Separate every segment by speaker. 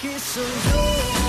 Speaker 1: Sabes que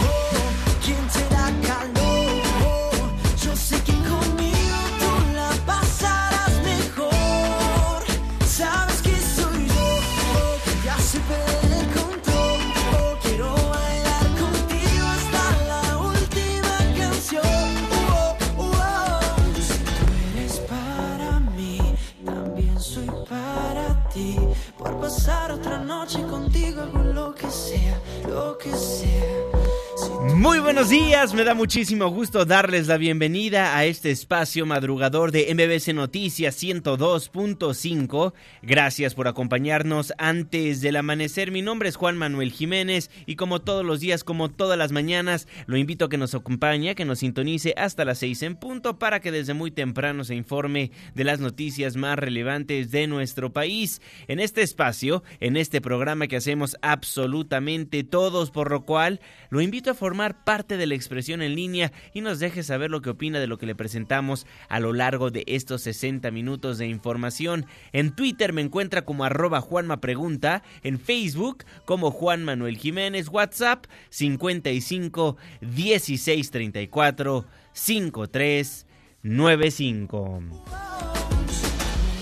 Speaker 2: Muy buenos días, me da muchísimo gusto darles la bienvenida a este espacio madrugador de MBC Noticias 102.5. Gracias por acompañarnos antes del amanecer. Mi nombre es Juan Manuel Jiménez y como todos los días, como todas las mañanas, lo invito a que nos acompañe, que nos sintonice hasta las 6 en punto para que desde muy temprano se informe de las noticias más relevantes de nuestro país. En este espacio, en este programa que hacemos absolutamente todos, por lo cual lo invito a formar parte de la expresión en línea y nos deje saber lo que opina de lo que le presentamos a lo largo de estos 60 minutos de información. En Twitter me encuentra como arroba Juanma Pregunta, en Facebook como Juan Manuel Jiménez, WhatsApp 55 16 34 53 95.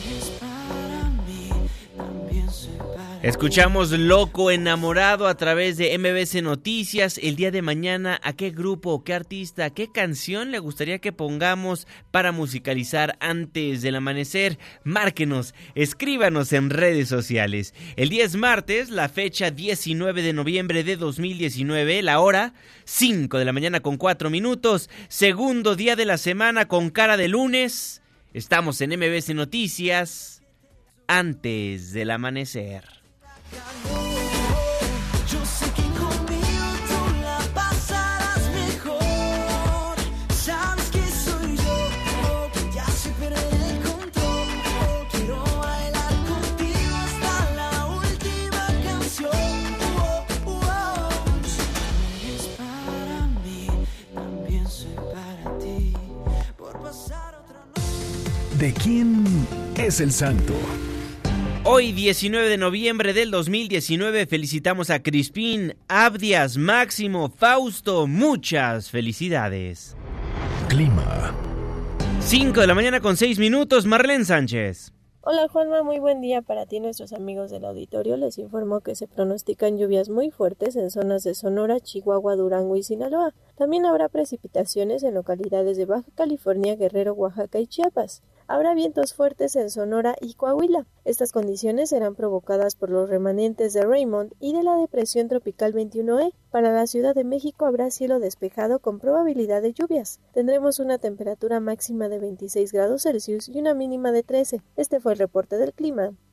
Speaker 1: eres para mí, también soy para
Speaker 2: Escuchamos Loco Enamorado a través de MBC Noticias. El día de mañana, ¿a qué grupo, qué artista, qué canción le gustaría que pongamos para musicalizar antes del amanecer? Márquenos, escríbanos en redes sociales. El día es martes, la fecha 19 de noviembre de 2019, la hora 5 de la mañana con 4 minutos. Segundo día de la semana con cara de lunes. Estamos en MBC Noticias antes del amanecer.
Speaker 3: ¿De quién es el santo?
Speaker 2: Hoy, 19 de noviembre del 2019, felicitamos a Crispín, Abdias, Máximo, Fausto. Muchas felicidades.
Speaker 3: Clima.
Speaker 2: 5 de la mañana con 6 minutos, Marlene Sánchez.
Speaker 4: Hola Juanma, muy buen día para ti nuestros amigos del auditorio. Les informo que se pronostican lluvias muy fuertes en zonas de Sonora, Chihuahua, Durango y Sinaloa. También habrá precipitaciones en localidades de Baja California, Guerrero, Oaxaca y Chiapas. Habrá vientos fuertes en Sonora y Coahuila. Estas condiciones serán provocadas por los remanentes de Raymond y de la depresión tropical 21E. Para la Ciudad de México habrá cielo despejado con probabilidad de lluvias. Tendremos una temperatura máxima de 26 grados Celsius y una mínima de 13. Este fue el reporte del clima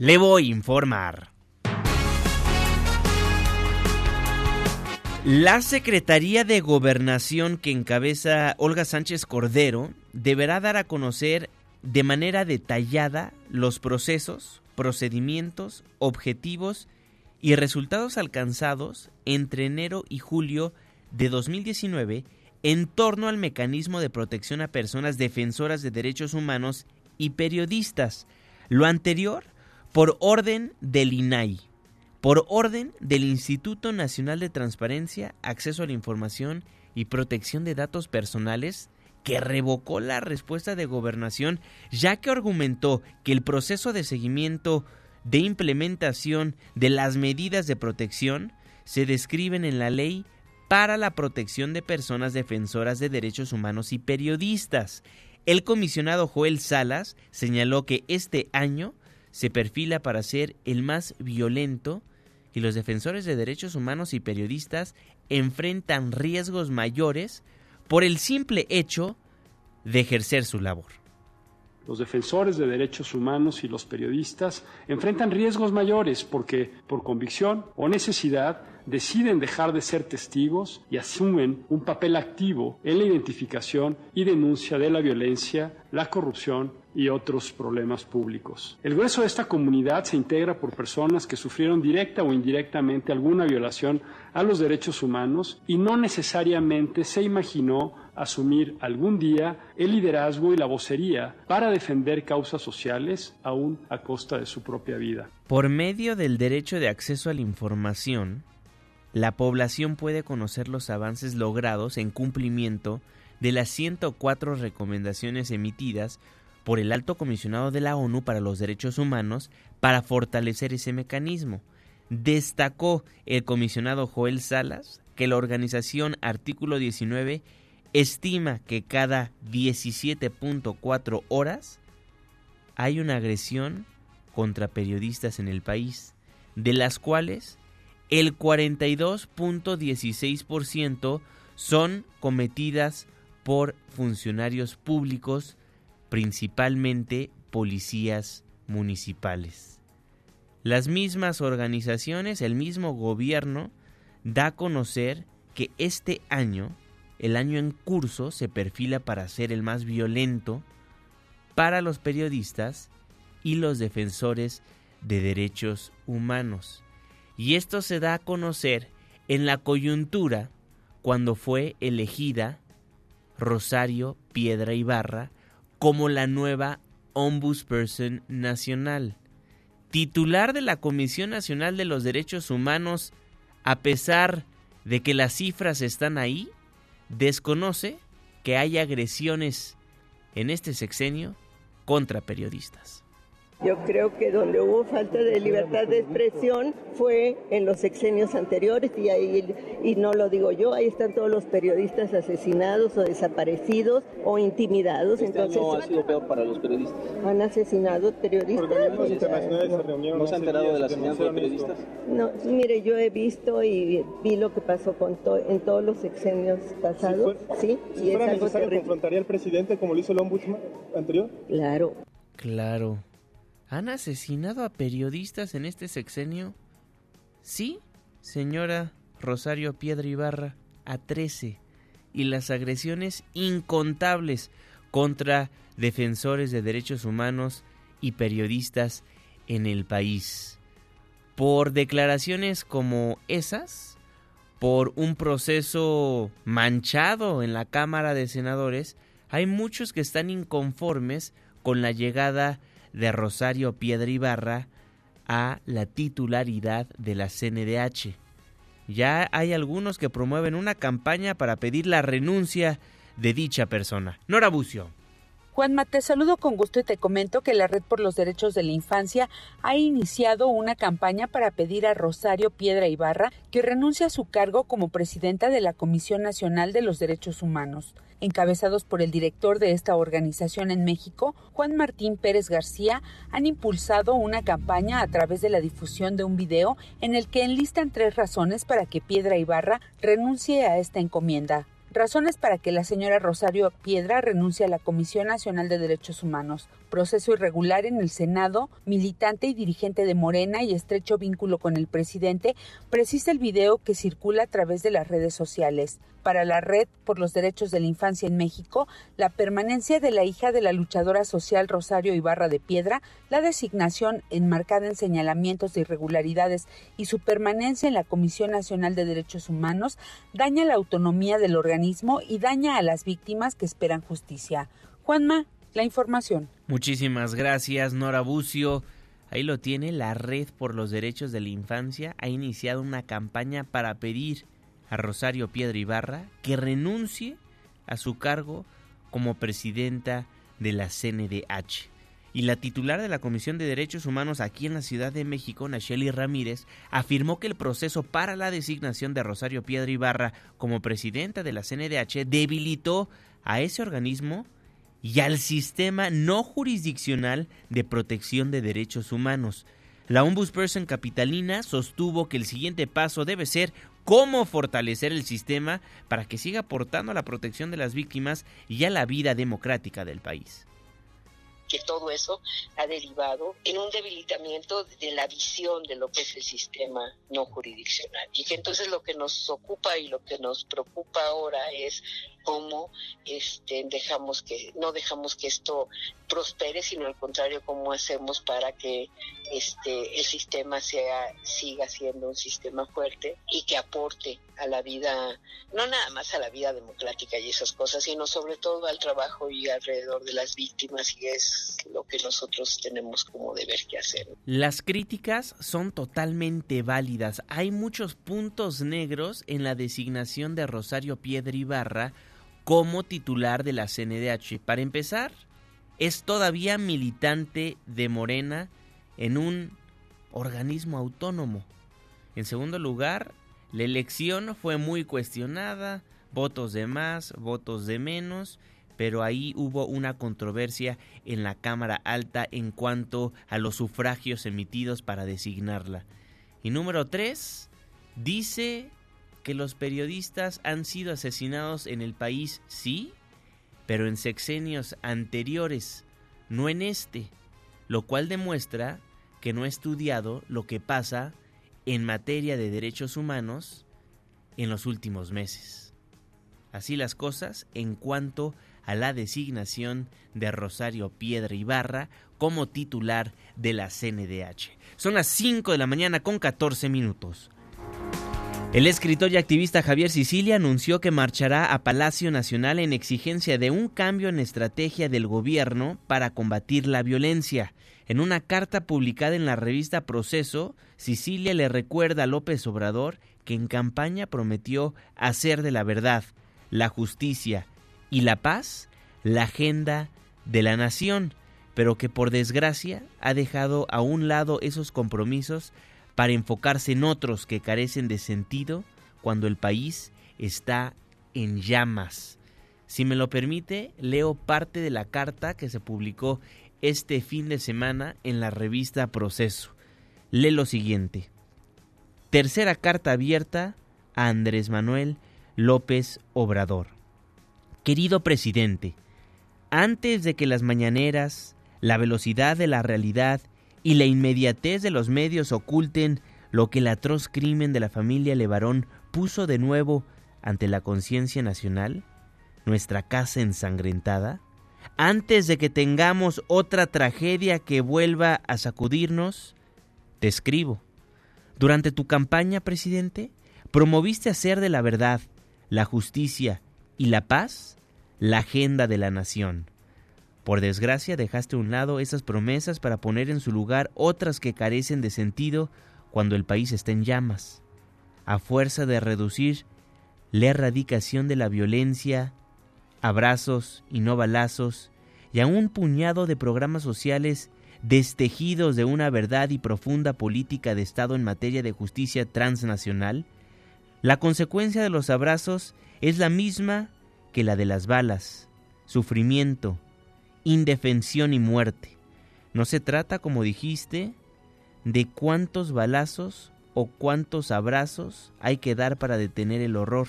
Speaker 2: Le voy a informar. La Secretaría de Gobernación que encabeza Olga Sánchez Cordero deberá dar a conocer de manera detallada los procesos, procedimientos, objetivos y resultados alcanzados entre enero y julio de 2019 en torno al mecanismo de protección a personas defensoras de derechos humanos y periodistas. Lo anterior por orden del INAI, por orden del Instituto Nacional de Transparencia, Acceso a la Información y Protección de Datos Personales, que revocó la respuesta de gobernación ya que argumentó que el proceso de seguimiento de implementación de las medidas de protección se describen en la ley para la protección de personas defensoras de derechos humanos y periodistas. El comisionado Joel Salas señaló que este año se perfila para ser el más violento y los defensores de derechos humanos y periodistas enfrentan riesgos mayores por el simple hecho de ejercer su labor.
Speaker 5: Los defensores de derechos humanos y los periodistas enfrentan riesgos mayores porque, por convicción o necesidad, deciden dejar de ser testigos y asumen un papel activo en la identificación y denuncia de la violencia, la corrupción y otros problemas públicos. El grueso de esta comunidad se integra por personas que sufrieron directa o indirectamente alguna violación a los derechos humanos y no necesariamente se imaginó asumir algún día el liderazgo y la vocería para defender causas sociales aún a costa de su propia vida.
Speaker 2: Por medio del derecho de acceso a la información, la población puede conocer los avances logrados en cumplimiento de las 104 recomendaciones emitidas por el Alto Comisionado de la ONU para los Derechos Humanos para fortalecer ese mecanismo. Destacó el comisionado Joel Salas que la organización Artículo 19 estima que cada 17.4 horas hay una agresión contra periodistas en el país, de las cuales el 42.16% son cometidas por funcionarios públicos, principalmente policías municipales. Las mismas organizaciones, el mismo gobierno, da a conocer que este año, el año en curso, se perfila para ser el más violento para los periodistas y los defensores de derechos humanos. Y esto se da a conocer en la coyuntura cuando fue elegida Rosario Piedra Ibarra como la nueva Ombudsperson Nacional, titular de la Comisión Nacional de los Derechos Humanos, a pesar de que las cifras están ahí, desconoce que hay agresiones en este sexenio contra periodistas.
Speaker 6: Yo creo que donde hubo falta de libertad de expresión fue en los sexenios anteriores y ahí y no lo digo yo, ahí están todos los periodistas asesinados o desaparecidos o intimidados.
Speaker 7: Este
Speaker 6: Entonces,
Speaker 7: año ha sido peor para los periodistas.
Speaker 6: Han asesinado periodistas.
Speaker 7: Organismos internacionales se reunieron. ¿No se ha enterado de la asesinato de periodistas?
Speaker 6: No, mire, yo he visto y vi lo que pasó con to en todos los sexenios pasados, ¿sí?
Speaker 7: Si y fuera es necesario, ¿confrontaría al presidente como lo hizo el ombudsman anterior?
Speaker 6: Claro.
Speaker 2: Claro. ¿Han asesinado a periodistas en este sexenio? Sí, señora Rosario Piedra Ibarra, a 13. Y las agresiones incontables contra defensores de derechos humanos y periodistas en el país. Por declaraciones como esas, por un proceso manchado en la Cámara de Senadores, hay muchos que están inconformes con la llegada de Rosario Piedra Ibarra a la titularidad de la CNDH. Ya hay algunos que promueven una campaña para pedir la renuncia de dicha persona. Nora Bucio.
Speaker 8: Juanma, te saludo con gusto y te comento que la Red por los Derechos de la Infancia ha iniciado una campaña para pedir a Rosario Piedra Ibarra que renuncie a su cargo como presidenta de la Comisión Nacional de los Derechos Humanos. Encabezados por el director de esta organización en México, Juan Martín Pérez García, han impulsado una campaña a través de la difusión de un video en el que enlistan tres razones para que Piedra Ibarra renuncie a esta encomienda. Razones para que la señora Rosario Piedra renuncie a la Comisión Nacional de Derechos Humanos. Proceso irregular en el Senado, militante y dirigente de Morena y estrecho vínculo con el presidente, precisa el video que circula a través de las redes sociales. Para la Red por los Derechos de la Infancia en México, la permanencia de la hija de la luchadora social Rosario Ibarra de Piedra, la designación enmarcada en señalamientos de irregularidades y su permanencia en la Comisión Nacional de Derechos Humanos daña la autonomía del organismo y daña a las víctimas que esperan justicia. Juanma, la información.
Speaker 2: Muchísimas gracias, Nora Bucio. Ahí lo tiene, la Red por los Derechos de la Infancia ha iniciado una campaña para pedir a Rosario Piedra Ibarra que renuncie a su cargo como presidenta de la CNDH. y la titular de la Comisión de Derechos Humanos aquí en la Ciudad de México, Nacheli Ramírez, afirmó que el proceso para la designación de Rosario Piedra Ibarra como presidenta de la CNDH debilitó a ese organismo y al sistema no jurisdiccional de protección de derechos humanos. La ombudsperson capitalina sostuvo que el siguiente paso debe ser cómo fortalecer el sistema para que siga aportando a la protección de las víctimas y a la vida democrática del país
Speaker 9: que todo eso ha derivado en un debilitamiento de la visión de lo que es el sistema no jurisdiccional. Y que entonces lo que nos ocupa y lo que nos preocupa ahora es cómo este, dejamos que, no dejamos que esto prospere, sino al contrario, cómo hacemos para que este, el sistema sea, siga siendo un sistema fuerte y que aporte a la vida, no nada más a la vida democrática y esas cosas, sino sobre todo al trabajo y alrededor de las víctimas y es lo que nosotros tenemos como deber que hacer.
Speaker 2: Las críticas son totalmente válidas. Hay muchos puntos negros en la designación de Rosario Piedra Ibarra como titular de la CNDH. Para empezar, es todavía militante de Morena en un organismo autónomo. En segundo lugar, la elección fue muy cuestionada, votos de más, votos de menos, pero ahí hubo una controversia en la Cámara Alta en cuanto a los sufragios emitidos para designarla. Y número tres, dice que los periodistas han sido asesinados en el país, sí, pero en sexenios anteriores, no en este, lo cual demuestra que no ha estudiado lo que pasa en materia de derechos humanos en los últimos meses. Así las cosas en cuanto a la designación de Rosario Piedra Ibarra como titular de la CNDH. Son las 5 de la mañana con 14 minutos. El escritor y activista Javier Sicilia anunció que marchará a Palacio Nacional en exigencia de un cambio en estrategia del gobierno para combatir la violencia. En una carta publicada en la revista Proceso, Sicilia le recuerda a López Obrador que en campaña prometió hacer de la verdad, la justicia y la paz la agenda de la nación, pero que por desgracia ha dejado a un lado esos compromisos para enfocarse en otros que carecen de sentido cuando el país está en llamas. Si me lo permite, leo parte de la carta que se publicó este fin de semana en la revista Proceso. Lee lo siguiente. Tercera carta abierta a Andrés Manuel López Obrador. Querido presidente, antes de que las mañaneras, la velocidad de la realidad y la inmediatez de los medios oculten lo que el atroz crimen de la familia Levarón puso de nuevo ante la conciencia nacional, nuestra casa ensangrentada, antes de que tengamos otra tragedia que vuelva a sacudirnos, te escribo. Durante tu campaña, presidente, promoviste hacer de la verdad, la justicia y la paz la agenda de la nación. Por desgracia dejaste a un lado esas promesas para poner en su lugar otras que carecen de sentido cuando el país está en llamas. A fuerza de reducir la erradicación de la violencia, abrazos y no balazos, y a un puñado de programas sociales destejidos de una verdad y profunda política de Estado en materia de justicia transnacional, la consecuencia de los abrazos es la misma que la de las balas, sufrimiento, indefensión y muerte. No se trata, como dijiste, de cuántos balazos o cuántos abrazos hay que dar para detener el horror.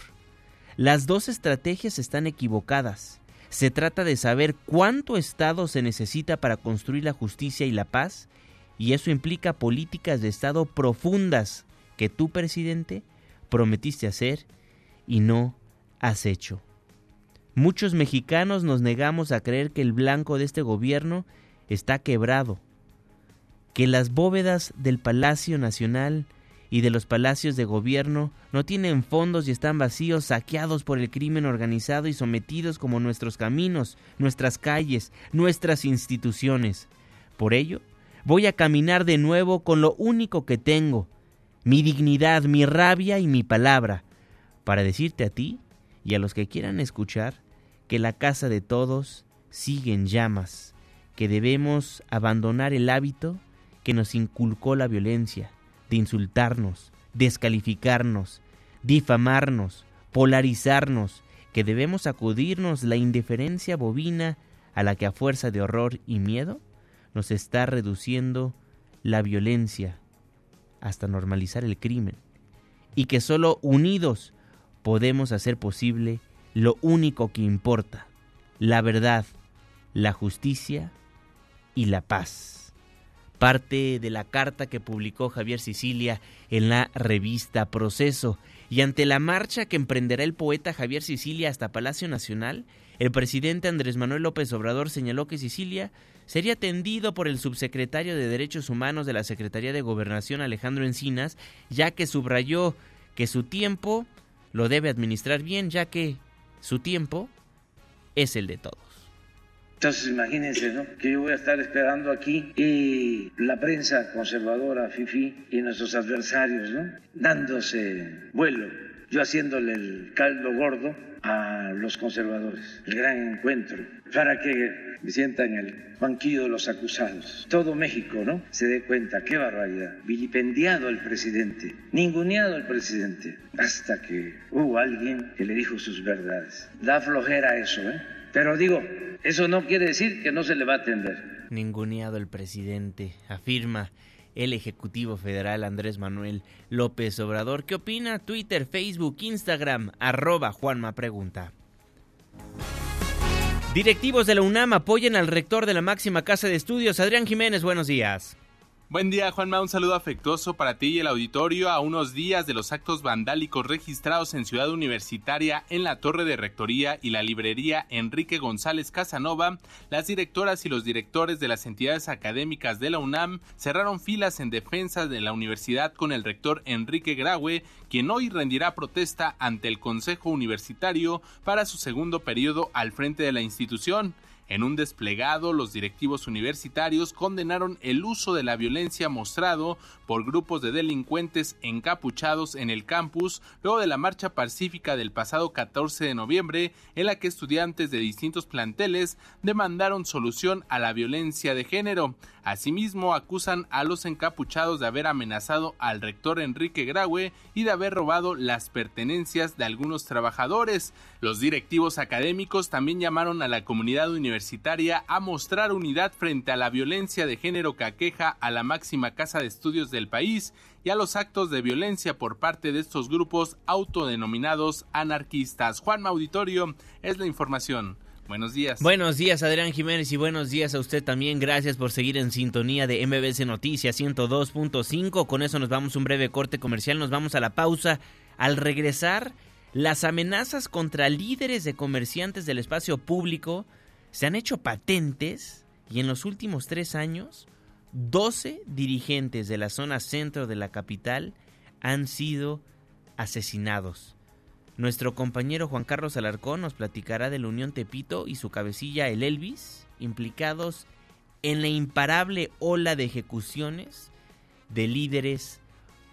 Speaker 2: Las dos estrategias están equivocadas. Se trata de saber cuánto Estado se necesita para construir la justicia y la paz, y eso implica políticas de Estado profundas que tú, presidente, prometiste hacer y no has hecho. Muchos mexicanos nos negamos a creer que el blanco de este gobierno está quebrado, que las bóvedas del Palacio Nacional y de los palacios de gobierno no tienen fondos y están vacíos, saqueados por el crimen organizado y sometidos como nuestros caminos, nuestras calles, nuestras instituciones. Por ello, voy a caminar de nuevo con lo único que tengo, mi dignidad, mi rabia y mi palabra, para decirte a ti y a los que quieran escuchar que la casa de todos sigue en llamas, que debemos abandonar el hábito que nos inculcó la violencia, de insultarnos, descalificarnos, difamarnos, polarizarnos, que debemos acudirnos la indiferencia bovina a la que a fuerza de horror y miedo nos está reduciendo la violencia hasta normalizar el crimen, y que solo unidos podemos hacer posible lo único que importa, la verdad, la justicia y la paz. Parte de la carta que publicó Javier Sicilia en la revista Proceso y ante la marcha que emprenderá el poeta Javier Sicilia hasta Palacio Nacional, el presidente Andrés Manuel López Obrador señaló que Sicilia sería atendido por el subsecretario de Derechos Humanos de la Secretaría de Gobernación Alejandro Encinas, ya que subrayó que su tiempo lo debe administrar bien, ya que su tiempo es el de todos.
Speaker 10: Entonces imagínense, ¿no? Que yo voy a estar esperando aquí y la prensa conservadora, FIFI, y nuestros adversarios, ¿no? Dándose vuelo, yo haciéndole el caldo gordo a los conservadores, el gran encuentro, para que me sientan en el banquillo de los acusados. Todo México, ¿no? Se dé cuenta, qué barbaridad. Vilipendiado el presidente, ninguneado el presidente, hasta que hubo alguien que le dijo sus verdades. Da flojera eso, ¿eh? Pero digo, eso no quiere decir que no se le va a atender.
Speaker 2: Ninguneado el presidente, afirma el Ejecutivo Federal Andrés Manuel López Obrador. ¿Qué opina? Twitter, Facebook, Instagram, Juanma Pregunta. Directivos de la UNAM apoyan al rector de la máxima casa de estudios, Adrián Jiménez. Buenos días.
Speaker 11: Buen día, Juanma. Un saludo afectuoso para ti y el auditorio a unos días de los actos vandálicos registrados en Ciudad Universitaria en la Torre de Rectoría y la librería Enrique González Casanova. Las directoras y los directores de las entidades académicas de la UNAM cerraron filas en defensa de la universidad con el rector Enrique Graue, quien hoy rendirá protesta ante el Consejo Universitario para su segundo periodo al frente de la institución. En un desplegado, los directivos universitarios condenaron el uso de la violencia mostrado por grupos de delincuentes encapuchados en el campus luego de la marcha pacífica del pasado 14 de noviembre en la que estudiantes de distintos planteles demandaron solución a la violencia de género. Asimismo, acusan a los encapuchados de haber amenazado al rector Enrique Graue y de haber robado las pertenencias de algunos trabajadores. Los directivos académicos también llamaron a la comunidad universitaria a mostrar unidad frente a la violencia de género que aqueja a la máxima casa de estudios del país y a los actos de violencia por parte de estos grupos autodenominados anarquistas. Juan Auditorio es la información. Buenos días.
Speaker 2: Buenos días, Adrián Jiménez, y buenos días a usted también. Gracias por seguir en sintonía de MBC Noticias 102.5. Con eso nos vamos un breve corte comercial, nos vamos a la pausa. Al regresar, las amenazas contra líderes de comerciantes del espacio público se han hecho patentes y en los últimos tres años, 12 dirigentes de la zona centro de la capital han sido asesinados. Nuestro compañero Juan Carlos Alarcón nos platicará de la Unión Tepito y su cabecilla el Elvis, implicados en la imparable ola de ejecuciones de líderes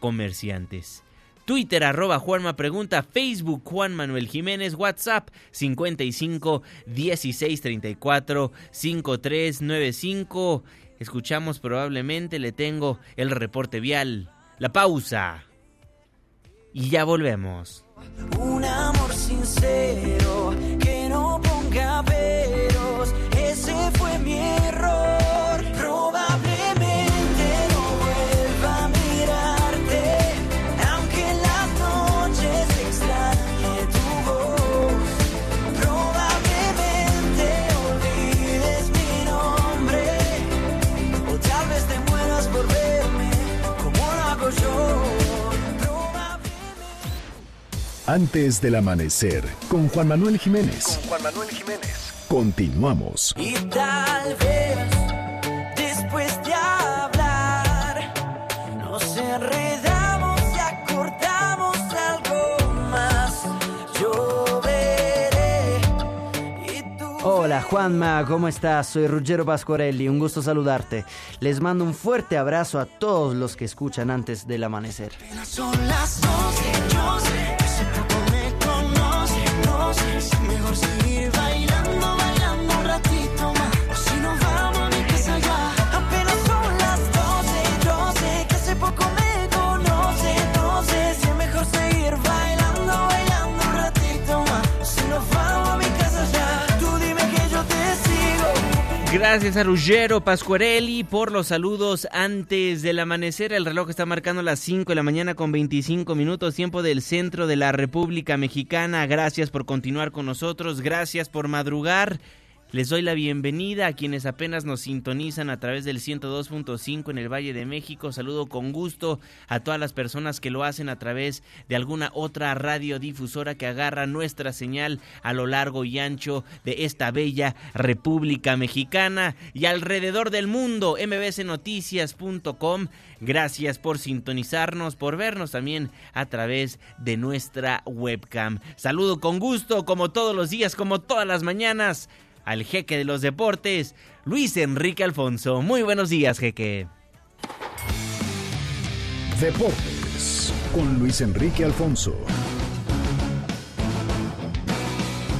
Speaker 2: comerciantes. Twitter arroba Juanma Pregunta, Facebook Juan Manuel Jiménez, WhatsApp 55 16 34 5395. Escuchamos probablemente, le tengo el reporte vial, la pausa. Y ya volvemos.
Speaker 1: Un amor sincero que no ponga peros,
Speaker 3: Antes del amanecer, con Juan Manuel Jiménez.
Speaker 1: Juan Manuel Jiménez.
Speaker 3: Continuamos.
Speaker 1: Y tal vez después de hablar nos enredamos y acordamos algo más. Yo veré y tú
Speaker 12: Hola Juanma, ¿cómo estás? Soy Ruggero Pasquarelli, un gusto saludarte. Les mando un fuerte abrazo a todos los que escuchan antes del amanecer.
Speaker 1: son las doce. Yo sé mejor si
Speaker 2: Gracias a Ruggero Pascuarelli por los saludos antes del amanecer. El reloj está marcando las 5 de la mañana con 25 minutos, tiempo del centro de la República Mexicana. Gracias por continuar con nosotros, gracias por madrugar. Les doy la bienvenida a quienes apenas nos sintonizan a través del 102.5 en el Valle de México. Saludo con gusto a todas las personas que lo hacen a través de alguna otra radiodifusora que agarra nuestra señal a lo largo y ancho de esta bella República Mexicana y alrededor del mundo. mbsnoticias.com. Gracias por sintonizarnos, por vernos también a través de nuestra webcam. Saludo con gusto, como todos los días, como todas las mañanas al jeque de los deportes, Luis Enrique Alfonso. Muy buenos días, jeque.
Speaker 3: Deportes con Luis Enrique Alfonso.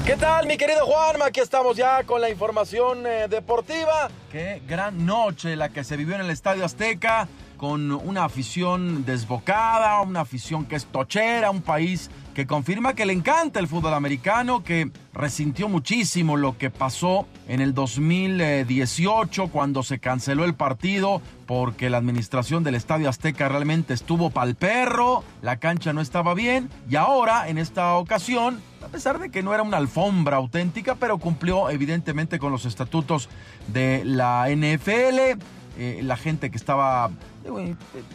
Speaker 13: ¿Qué tal, mi querido Juanma? Aquí estamos ya con la información eh, deportiva. Qué gran noche la que se vivió en el Estadio Azteca, con una afición desbocada, una afición que es tochera, un país que confirma que le encanta el fútbol americano, que resintió muchísimo lo que pasó en el 2018 cuando se canceló el partido porque la administración del Estadio Azteca realmente estuvo pal perro, la cancha no estaba bien y ahora en esta ocasión, a pesar de que no era una alfombra auténtica, pero cumplió evidentemente con los estatutos de la NFL, eh, la gente que estaba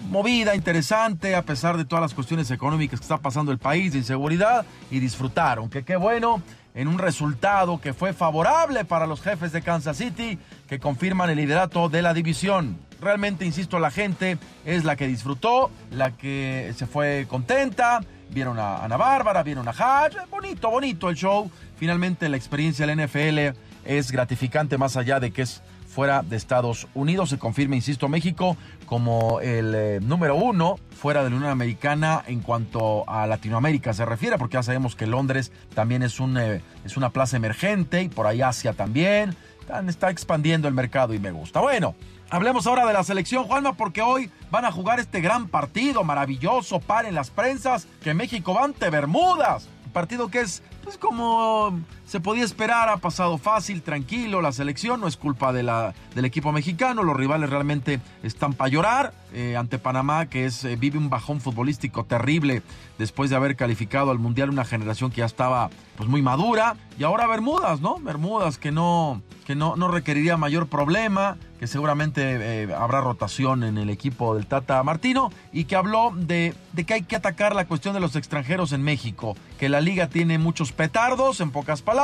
Speaker 13: movida, interesante, a pesar de todas las cuestiones económicas que está pasando el país, de inseguridad, y disfrutaron. Que qué bueno, en un resultado que fue favorable para los jefes de Kansas City, que confirman el liderato de la división. Realmente, insisto, la gente es la que disfrutó, la que se fue contenta. Vieron a Ana Bárbara, vieron a Hatch. Bonito, bonito el show. Finalmente, la experiencia del NFL es gratificante, más allá de que es fuera de Estados Unidos. Se confirma, insisto, México como el eh, número uno fuera de la Unión Americana en cuanto a Latinoamérica se refiere, porque ya sabemos que Londres también es, un, eh, es una plaza emergente y por ahí Asia también. Está expandiendo el mercado y me gusta. Bueno, hablemos ahora de la selección, Juanma, porque hoy van a jugar este gran partido maravilloso, paren las prensas, que México ante Bermudas. Un partido que es pues como se podía esperar, ha pasado fácil, tranquilo, la selección no es culpa de la, del equipo mexicano, los rivales realmente están para llorar eh, ante Panamá, que es, eh, vive un bajón futbolístico terrible después de haber calificado al Mundial una generación que ya estaba pues muy madura, y ahora Bermudas, ¿no? Bermudas que no, que no, no requeriría mayor problema, que seguramente eh, habrá rotación en el equipo del Tata Martino, y que habló de, de que hay que atacar la cuestión de los extranjeros en México, que la liga tiene muchos petardos, en pocas palabras,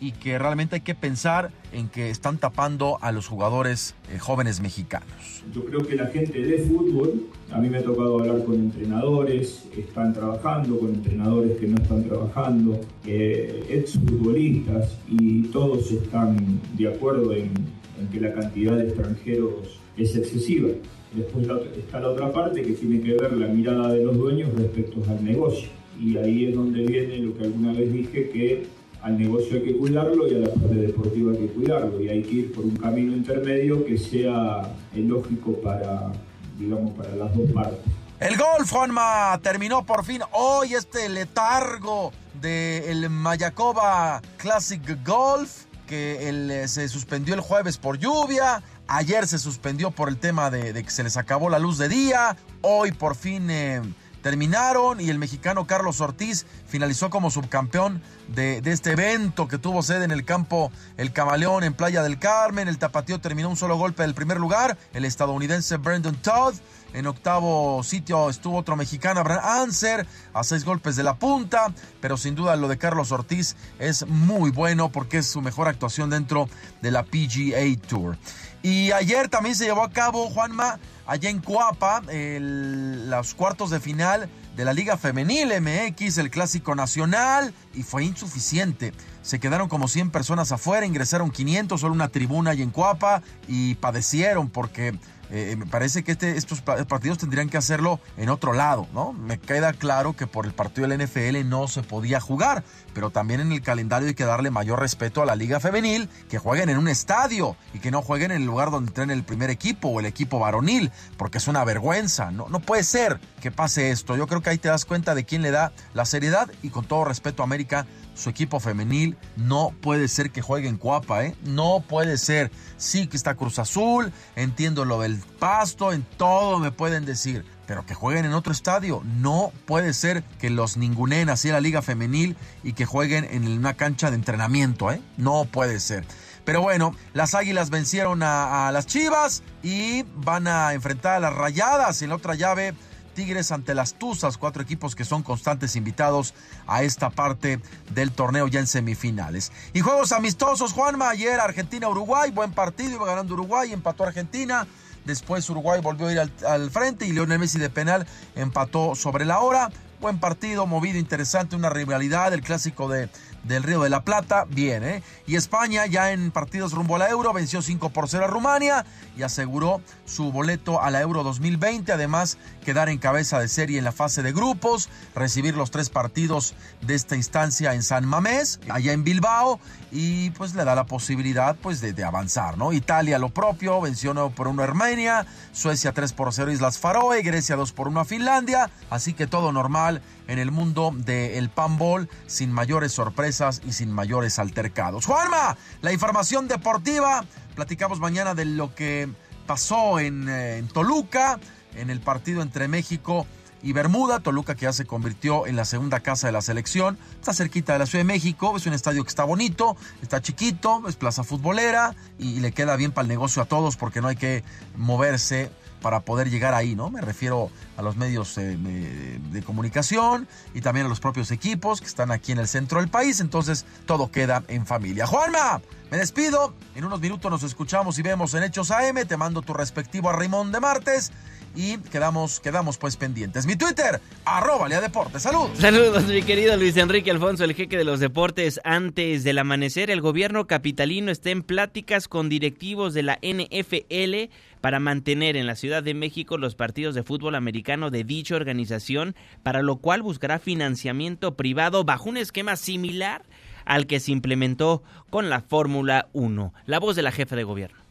Speaker 13: y que realmente hay que pensar en que están tapando a los jugadores eh, jóvenes mexicanos.
Speaker 14: Yo creo que la gente de fútbol, a mí me ha tocado hablar con entrenadores están trabajando, con entrenadores que no están trabajando, eh, exfutbolistas, y todos están de acuerdo en, en que la cantidad de extranjeros es excesiva. Después está la otra parte que tiene que ver la mirada de los dueños respecto al negocio y ahí es donde viene lo que alguna vez dije que al negocio hay que cuidarlo y a la parte deportiva hay que cuidarlo y hay que ir por un camino intermedio que sea lógico para, digamos, para las dos partes.
Speaker 13: El golf, Juanma, terminó por fin hoy este letargo del Mayakoba Classic Golf que eh, se suspendió el jueves por lluvia. Ayer se suspendió por el tema de, que se les acabó la luz de día. Hoy por fin eh, terminaron y el mexicano Carlos Ortiz finalizó como subcampeón de, este evento que tuvo sede en el campo El Camaleón en Playa del Carmen. El tapatío terminó un solo golpe del primer lugar. El estadounidense Brandon Todd. En octavo sitio estuvo otro mexicano, Abraham Anser, a seis golpes de la punta. Pero sin duda lo de Carlos Ortiz es muy bueno porque es su mejor actuación dentro de la PGA Tour. Y ayer también se llevó a cabo, Juanma, allá en Cuapa, los cuartos de final de la Liga Femenil MX, el Clásico Nacional, y fue insuficiente. Se quedaron como 100 personas afuera, ingresaron 500, solo una tribuna allá en Cuapa, y padecieron porque eh, me parece que este, estos partidos tendrían que hacerlo en otro lado, ¿no? Me queda claro que por el partido del NFL no se podía jugar, pero también en el calendario hay que darle mayor respeto a la liga femenil, que jueguen en un estadio y que no jueguen en el lugar donde entrene el primer equipo o el equipo varonil, porque es una vergüenza, no, no puede ser que pase esto. Yo creo que ahí te das cuenta de quién le da la seriedad y con todo respeto a América su equipo femenil. No puede ser que juegue en Cuapa, ¿eh? No puede ser. Sí que está Cruz Azul, entiendo lo del pasto, en todo me pueden decir. Pero que jueguen en otro estadio. No puede ser que los ningunen así en la liga femenil y que jueguen en una cancha de entrenamiento, ¿eh? No puede ser. Pero bueno, las Águilas vencieron a, a las Chivas y van a enfrentar a las Rayadas en la otra llave Tigres ante las Tuzas, cuatro equipos que son constantes invitados a esta parte del torneo ya en semifinales. Y juegos amistosos, Juanma, ayer Argentina-Uruguay, buen partido, iba ganando Uruguay, empató Argentina. Después Uruguay volvió a ir al, frente y Lionel Messi de penal empató sobre la hora. Buen partido, movido, interesante, una rivalidad, el clásico de, del Río de la Plata, bien, ¿eh? Y España ya en partidos rumbo a la Euro venció 5 por 0 a Rumania y aseguró su boleto a la Euro 2020, además quedar en cabeza de serie en la fase de grupos, recibir los tres partidos de esta instancia en San Mamés, allá en Bilbao y pues le da la posibilidad pues de, avanzar, ¿no? Italia lo propio, venció 9 por 1 a Armenia, Suecia 3 por 0 Islas Faroe, Grecia 2 por 1 a Finlandia, así que todo normal en el mundo del panball sin mayores sorpresas y sin mayores altercados. Juanma, la información deportiva. Platicamos mañana de lo que pasó eh, en Toluca, en el partido entre México y Bermuda, Toluca que ya se convirtió en la segunda casa de la selección, está cerquita de la Ciudad de México, es un estadio que está bonito, está chiquito, es plaza futbolera y, le queda bien para el negocio a todos porque no hay que moverse para poder llegar ahí, ¿no? Me refiero a los medios eh, de comunicación y también a los propios equipos que están aquí en el centro del país, entonces todo queda en familia. Juanma, me despido, en unos minutos nos escuchamos y vemos en Hechos AM, te mando tu respectivo a Rimón de martes y quedamos, quedamos pues pendientes. Mi Twitter, arroba Lea Deportes. Saludos.
Speaker 2: Saludos, mi querido Luis Enrique Alfonso, el jeque de los deportes. Antes del amanecer, el gobierno capitalino está en pláticas con directivos de la NFL para mantener en la Ciudad de México los partidos de fútbol americano de dicha organización, para lo cual buscará financiamiento privado bajo un esquema similar al que se implementó con la Fórmula 1. La voz de la jefa de gobierno.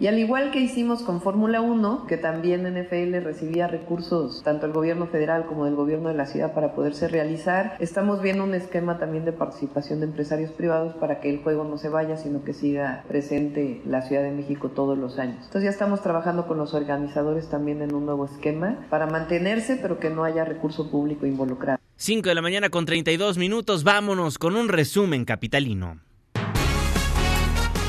Speaker 15: Y al igual que hicimos con Fórmula 1, que también NFL recibía recursos tanto del gobierno federal como del gobierno de la ciudad para poderse realizar, estamos viendo un esquema también de participación de empresarios privados para que el juego no se vaya, sino que siga presente la Ciudad de México todos los años. Entonces ya estamos trabajando con los organizadores también en un nuevo esquema para mantenerse, pero que no haya recurso público involucrado.
Speaker 2: 5 de la mañana con 32 minutos, vámonos con un resumen capitalino.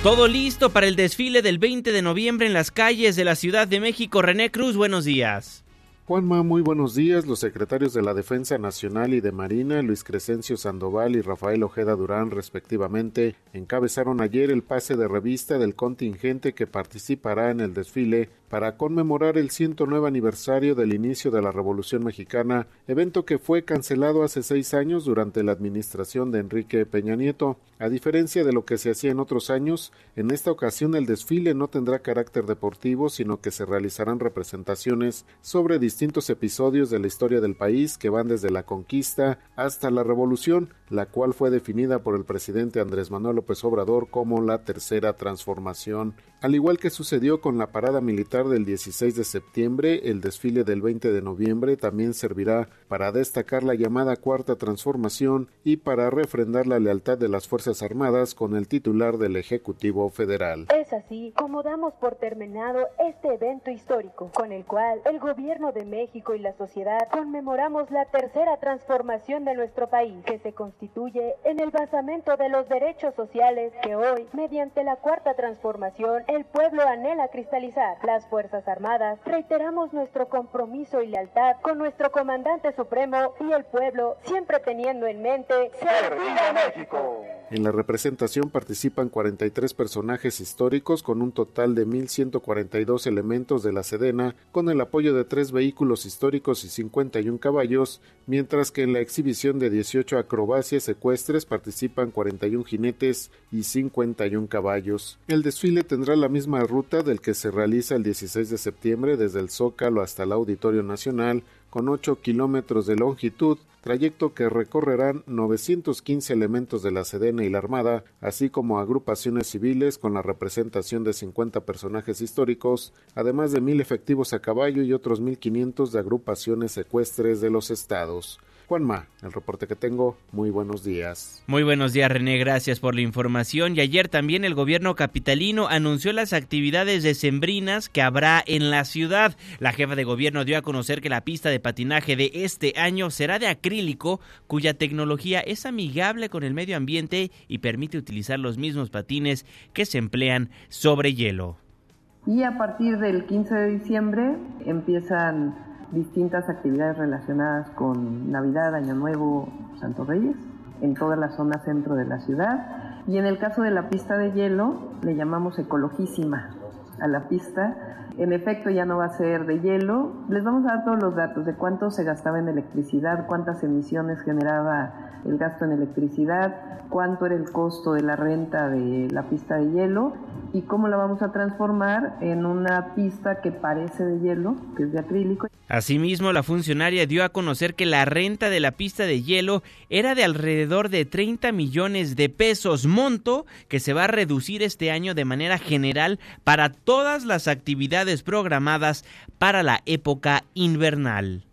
Speaker 2: Todo listo para el desfile del 20 de noviembre en las calles de la Ciudad de México. René Cruz, buenos días.
Speaker 16: Juanma, muy buenos días. Los secretarios de la Defensa Nacional y de Marina, Luis Crescencio Sandoval y Rafael Ojeda Durán, respectivamente, encabezaron ayer el pase de revista del contingente que participará en el desfile para conmemorar el 109 aniversario del inicio de la Revolución Mexicana, evento que fue cancelado hace seis años durante la administración de Enrique Peña Nieto. A diferencia de lo que se hacía en otros años, en esta ocasión el desfile no tendrá carácter deportivo, sino que se realizarán representaciones sobre distintos episodios de la historia del país que van desde la conquista hasta la revolución, la cual fue definida por el presidente Andrés Manuel López Obrador como la tercera transformación. Al igual que sucedió con la parada militar del 16 de septiembre, el desfile del 20 de noviembre también servirá para destacar la llamada cuarta transformación y para refrendar la lealtad de las Fuerzas Armadas con el titular del Ejecutivo Federal.
Speaker 17: Es así como damos por terminado este evento histórico, con el cual el Gobierno de México y la sociedad conmemoramos la tercera transformación de nuestro país, que se constituye en el basamento de los derechos sociales que hoy, mediante la cuarta transformación, el pueblo anhela cristalizar. Las Fuerzas Armadas reiteramos nuestro compromiso y lealtad con nuestro comandante supremo y el pueblo, siempre teniendo en mente servir a México.
Speaker 16: En la representación participan 43 personajes históricos con un total de 1.142 elementos de la Sedena, con el apoyo de tres vehículos históricos y 51 caballos, mientras que en la exhibición de 18 acrobacias ecuestres participan 41 jinetes y 51 caballos. El desfile tendrá la misma ruta del que se realiza el 16 de septiembre desde el Zócalo hasta el Auditorio Nacional, con 8 kilómetros de longitud, trayecto que recorrerán 915 elementos de la Sedena y la Armada, así como agrupaciones civiles con la representación de 50 personajes históricos, además de mil efectivos a caballo y otros 1.500 de agrupaciones secuestres de los estados. Juanma, el reporte que tengo, muy buenos días.
Speaker 2: Muy buenos días René, gracias por la información. Y ayer también el gobierno capitalino anunció las actividades decembrinas que habrá en la ciudad. La jefa de gobierno dio a conocer que la pista de patinaje de este año será de acrílico, cuya tecnología es amigable con el medio ambiente y permite utilizar los mismos patines que se emplean sobre hielo.
Speaker 15: Y a partir del 15 de diciembre empiezan distintas actividades relacionadas con Navidad, Año Nuevo, Santo Reyes, en toda la zona centro de la ciudad. Y en el caso de la pista de hielo, le llamamos ecologísima a la pista. En efecto, ya no va a ser de hielo. Les vamos a dar todos los datos de cuánto se gastaba en electricidad, cuántas emisiones generaba el gasto en electricidad, cuánto era el costo de la renta de la pista de hielo y cómo la vamos a transformar en una pista que parece de hielo, que es de acrílico.
Speaker 2: Asimismo, la funcionaria dio a conocer que la renta de la pista de hielo era de alrededor de 30 millones de pesos, monto que se va a reducir este año de manera general para todas las actividades programadas para la época invernal.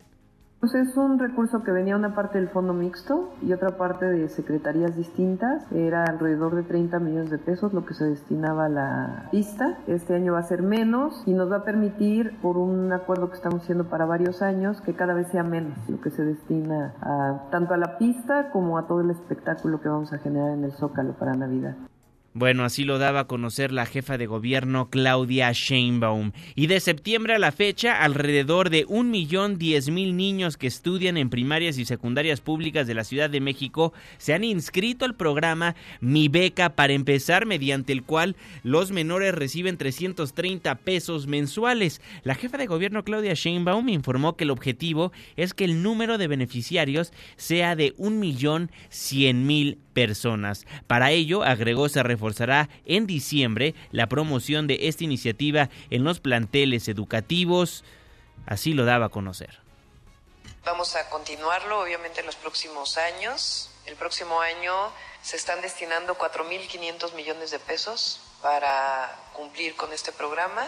Speaker 15: Pues es un recurso que venía una parte del fondo mixto y otra parte de secretarías distintas. Era alrededor de 30 millones de pesos lo que se destinaba a la pista. Este año va a ser menos y nos va a permitir, por un acuerdo que estamos haciendo para varios años, que cada vez sea menos lo que se destina a, tanto a la pista como a todo el espectáculo que vamos a generar en el Zócalo para Navidad.
Speaker 2: Bueno, así lo daba a conocer la jefa de gobierno Claudia Sheinbaum. Y de septiembre a la fecha, alrededor de un millón diez mil niños que estudian en primarias y secundarias públicas de la Ciudad de México se han inscrito al programa Mi Beca para empezar, mediante el cual los menores reciben 330 pesos mensuales. La jefa de gobierno Claudia Sheinbaum informó que el objetivo es que el número de beneficiarios sea de un millón cien mil personas. Para ello, agregó, se reforzará en diciembre la promoción de esta iniciativa en los planteles educativos. Así lo daba a conocer.
Speaker 18: Vamos a continuarlo, obviamente, en los próximos años. El próximo año se están destinando 4.500 millones de pesos para cumplir con este programa.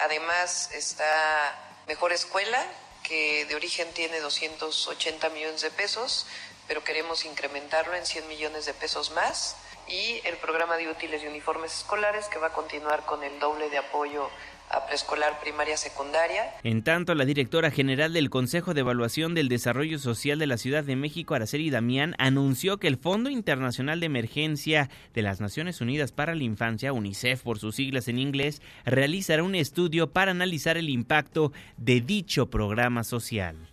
Speaker 18: Además está Mejor Escuela, que de origen tiene 280 millones de pesos pero queremos incrementarlo en 100 millones de pesos más y el programa de útiles y uniformes escolares que va a continuar con el doble de apoyo a preescolar, primaria, secundaria.
Speaker 2: En tanto, la directora general del Consejo de Evaluación del Desarrollo Social de la Ciudad de México, Araceli Damián, anunció que el Fondo Internacional de Emergencia de las Naciones Unidas para la Infancia, UNICEF por sus siglas en inglés, realizará un estudio para analizar el impacto de dicho programa social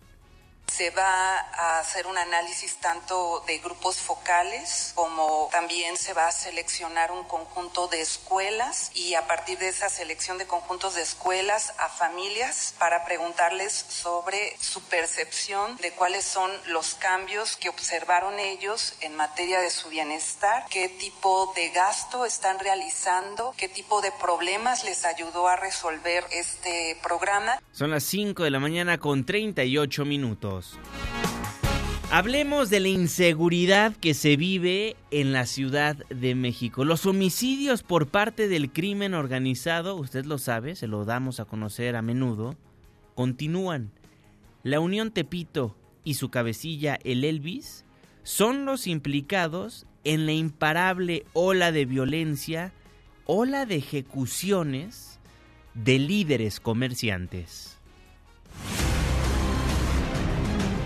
Speaker 19: se va a hacer un análisis tanto de grupos focales como también se va a seleccionar un conjunto de escuelas y a partir de esa selección de conjuntos de escuelas a familias para preguntarles sobre su percepción de cuáles son los cambios que observaron ellos en materia de su bienestar, qué tipo de gasto están realizando, qué tipo de problemas les ayudó a resolver este programa.
Speaker 2: Son las 5 de la mañana con 38 minutos. Hablemos de la inseguridad que se vive en la Ciudad de México. Los homicidios por parte del crimen organizado, usted lo sabe, se lo damos a conocer a menudo, continúan. La Unión Tepito y su cabecilla, el Elvis, son los implicados en la imparable ola de violencia, ola de ejecuciones de líderes comerciantes.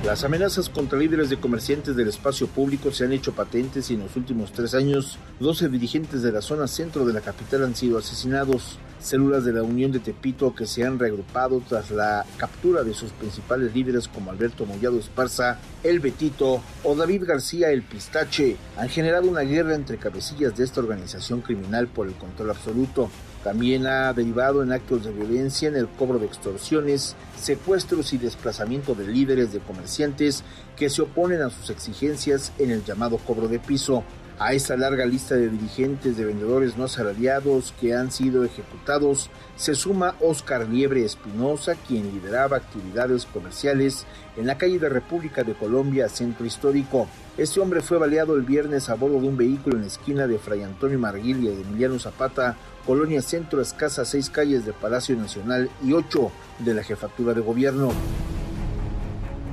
Speaker 20: Las amenazas contra líderes de comerciantes del espacio público se han hecho patentes y en los últimos tres años 12 dirigentes de la zona centro de la capital han sido asesinados. Células de la Unión de Tepito que se han reagrupado tras la captura de sus principales líderes como Alberto Mollado Esparza, El Betito o David García El Pistache han generado una guerra entre cabecillas de esta organización criminal por el control absoluto. También ha derivado en actos de violencia en el cobro de extorsiones, secuestros y desplazamiento de líderes de comerciantes que se oponen a sus exigencias en el llamado cobro de piso. A esta larga lista de dirigentes de vendedores no asalariados que han sido ejecutados se suma Oscar Liebre Espinosa, quien lideraba actividades comerciales en la calle de República de Colombia, Centro Histórico. Este hombre fue baleado el viernes a bordo de un vehículo en la esquina de Fray Antonio Marguil y Emiliano Zapata, Colonia Centro, escasa seis calles de Palacio Nacional y ocho de la Jefatura de Gobierno.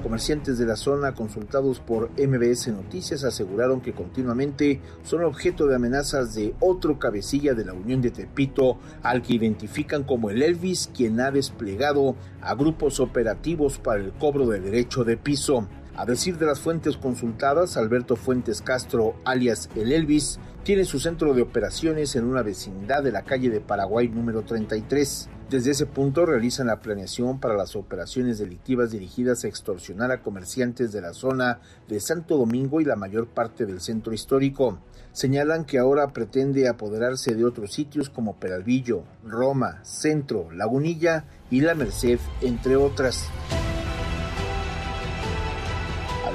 Speaker 20: Comerciantes de la zona consultados por MBS Noticias aseguraron que continuamente son objeto de amenazas de otro cabecilla de la Unión de Tepito, al que identifican como el Elvis, quien ha desplegado a grupos operativos para el cobro de derecho de piso. A decir de las fuentes consultadas, Alberto Fuentes Castro, alias El Elvis, tiene su centro de operaciones en una vecindad de la calle de Paraguay número 33. Desde ese punto realizan la planeación para las operaciones delictivas dirigidas a extorsionar a comerciantes de la zona de Santo Domingo y la mayor parte del centro histórico. Señalan que ahora pretende apoderarse de otros sitios como Peralvillo, Roma, Centro, Lagunilla y La Merced, entre otras.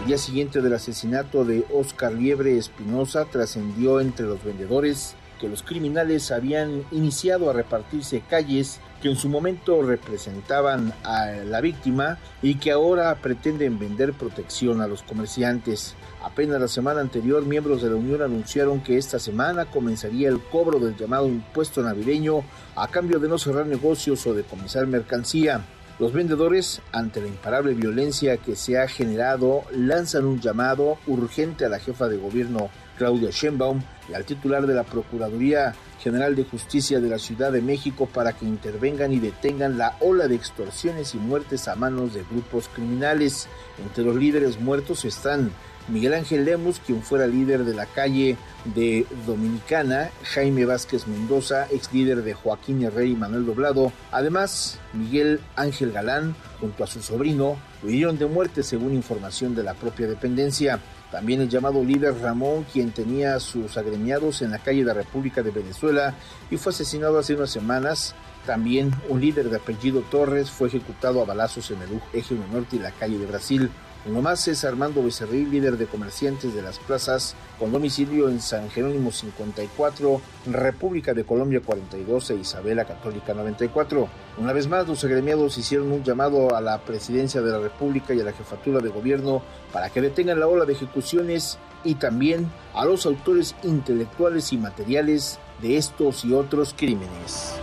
Speaker 20: Al día siguiente del asesinato de Oscar Liebre Espinosa trascendió entre los vendedores que los criminales habían iniciado a repartirse calles que en su momento representaban a la víctima y que ahora pretenden vender protección a los comerciantes. Apenas la semana anterior, miembros de la Unión anunciaron que esta semana comenzaría el cobro del llamado impuesto navideño a cambio de no cerrar negocios o de comisar mercancía. Los vendedores, ante la imparable violencia que se ha generado, lanzan un llamado urgente a la jefa de gobierno Claudia Sheinbaum y al titular de la Procuraduría General de Justicia de la Ciudad de México para que intervengan y detengan la ola de extorsiones y muertes a manos de grupos criminales. Entre los líderes muertos están Miguel Ángel Lemus, quien fuera líder de la calle de Dominicana, Jaime Vázquez Mendoza, ex líder de Joaquín Herrera y Manuel Doblado. Además, Miguel Ángel Galán, junto a su sobrino, huyeron de muerte según información de la propia dependencia. También el llamado líder Ramón, quien tenía sus agremiados en la calle de la República de Venezuela y fue asesinado hace unas semanas. También un líder de apellido Torres fue ejecutado a balazos en el eje 1 norte y la calle de Brasil. Uno más es Armando Becerril, líder de comerciantes de las plazas, con domicilio en San Jerónimo 54, República de Colombia 42 e Isabela Católica 94. Una vez más, los agremiados hicieron un llamado a la presidencia de la República y a la jefatura de gobierno para que detengan la ola de ejecuciones y también a los autores intelectuales y materiales de estos y otros crímenes.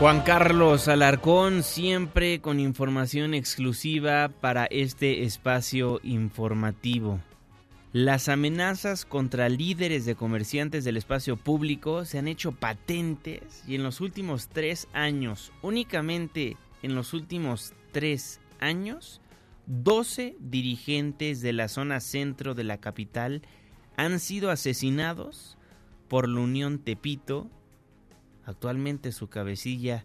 Speaker 2: Juan Carlos Alarcón, siempre con información exclusiva para este espacio informativo. Las amenazas contra líderes de comerciantes del espacio público se han hecho patentes y en los últimos tres años, únicamente en los últimos tres años, 12 dirigentes de la zona centro de la capital han sido asesinados por la Unión Tepito actualmente su cabecilla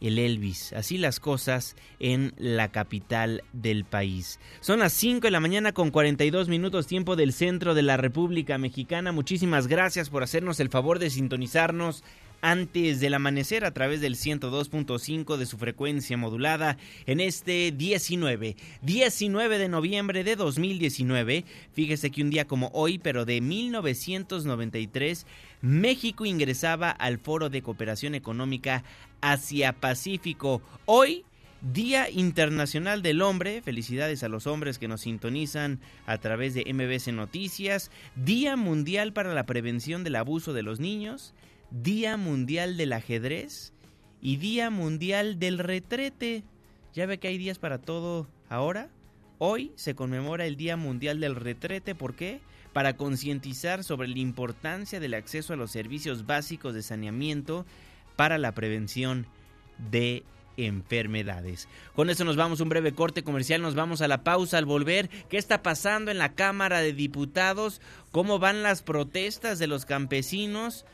Speaker 2: el Elvis. Así las cosas en la capital del país. Son las 5 de la mañana con 42 minutos tiempo del centro de la República Mexicana. Muchísimas gracias por hacernos el favor de sintonizarnos antes del amanecer a través del 102.5 de su frecuencia modulada en este 19, 19 de noviembre de 2019. Fíjese que un día como hoy, pero de 1993, México ingresaba al Foro de Cooperación Económica Asia-Pacífico. Hoy Día Internacional del Hombre, felicidades a los hombres que nos sintonizan a través de MBC Noticias, Día Mundial para la Prevención del Abuso de los Niños, Día Mundial del Ajedrez y Día Mundial del Retrete. Ya ve que hay días para todo ahora. Hoy se conmemora el Día Mundial del Retrete. ¿Por qué? Para concientizar sobre la importancia del acceso a los servicios básicos de saneamiento para la prevención de enfermedades. Con eso nos vamos un breve corte comercial, nos vamos a la pausa al volver. ¿Qué está pasando en la Cámara de Diputados? ¿Cómo van las protestas de los campesinos?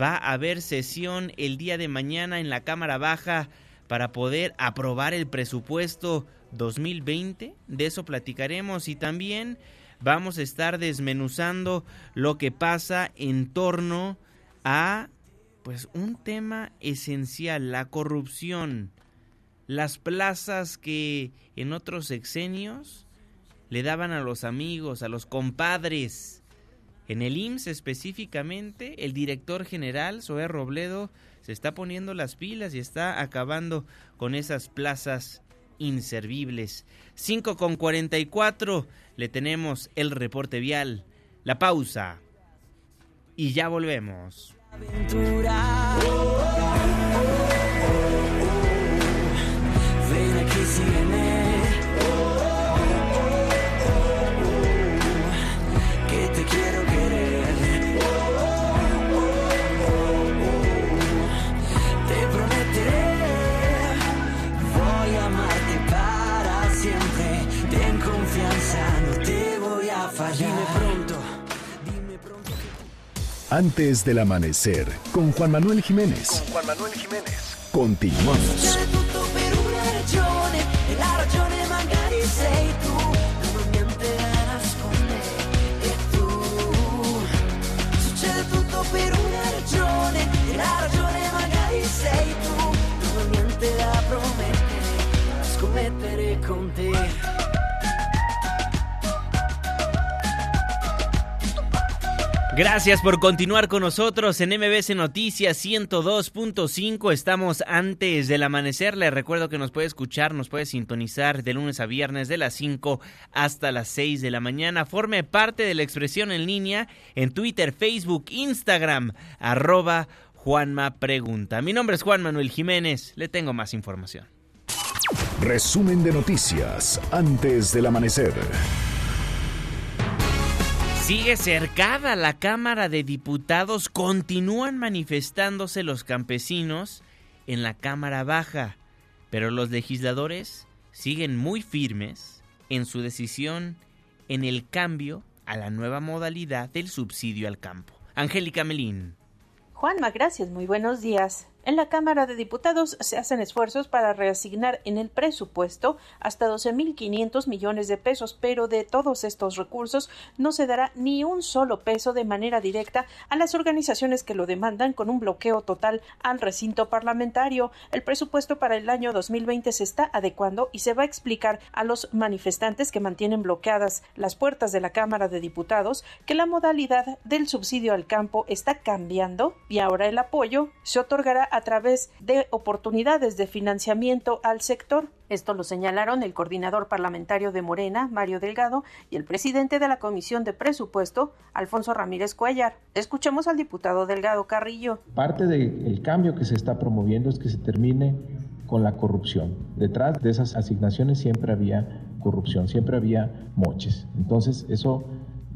Speaker 2: Va a haber sesión el día de mañana en la Cámara Baja para poder aprobar el presupuesto 2020. De eso platicaremos y también vamos a estar desmenuzando lo que pasa en torno a pues un tema esencial, la corrupción. Las plazas que en otros sexenios le daban a los amigos, a los compadres. En el IMSS específicamente, el director general, Zoé Robledo, se está poniendo las pilas y está acabando con esas plazas inservibles. 5 con 44, le tenemos el reporte vial, la pausa y ya volvemos.
Speaker 1: Aventura.
Speaker 3: Antes del amanecer, con Juan Manuel Jiménez.
Speaker 1: Juan Manuel Jiménez.
Speaker 3: Continuamos.
Speaker 1: Succede tutto per
Speaker 2: Gracias por continuar con nosotros en MBC Noticias 102.5. Estamos antes del amanecer. Les recuerdo que nos puede escuchar, nos puede sintonizar de lunes a viernes de las 5 hasta las 6 de la mañana. Forme parte de la expresión en línea en Twitter, Facebook, Instagram, arroba Juanma Pregunta. Mi nombre es Juan Manuel Jiménez. Le tengo más información.
Speaker 3: Resumen de noticias antes del amanecer.
Speaker 2: Sigue cercada la Cámara de Diputados. Continúan manifestándose los campesinos en la Cámara Baja, pero los legisladores siguen muy firmes en su decisión en el cambio a la nueva modalidad del subsidio al campo. Angélica Melín.
Speaker 21: Juanma, gracias. Muy buenos días. En la Cámara de Diputados se hacen esfuerzos para reasignar en el presupuesto hasta 12.500 millones de pesos, pero de todos estos recursos no se dará ni un solo peso de manera directa a las organizaciones que lo demandan con un bloqueo total al recinto parlamentario. El presupuesto para el año 2020 se está adecuando y se va a explicar a los manifestantes que mantienen bloqueadas las puertas de la Cámara de Diputados que la modalidad del subsidio al campo está cambiando y ahora el apoyo se otorgará a través de oportunidades de financiamiento al sector. Esto lo señalaron el coordinador parlamentario de Morena, Mario Delgado, y el presidente de la Comisión de Presupuesto, Alfonso Ramírez Cuellar. Escuchemos al diputado Delgado Carrillo.
Speaker 22: Parte del cambio que se está promoviendo es que se termine con la corrupción. Detrás de esas asignaciones siempre había corrupción, siempre había moches. Entonces eso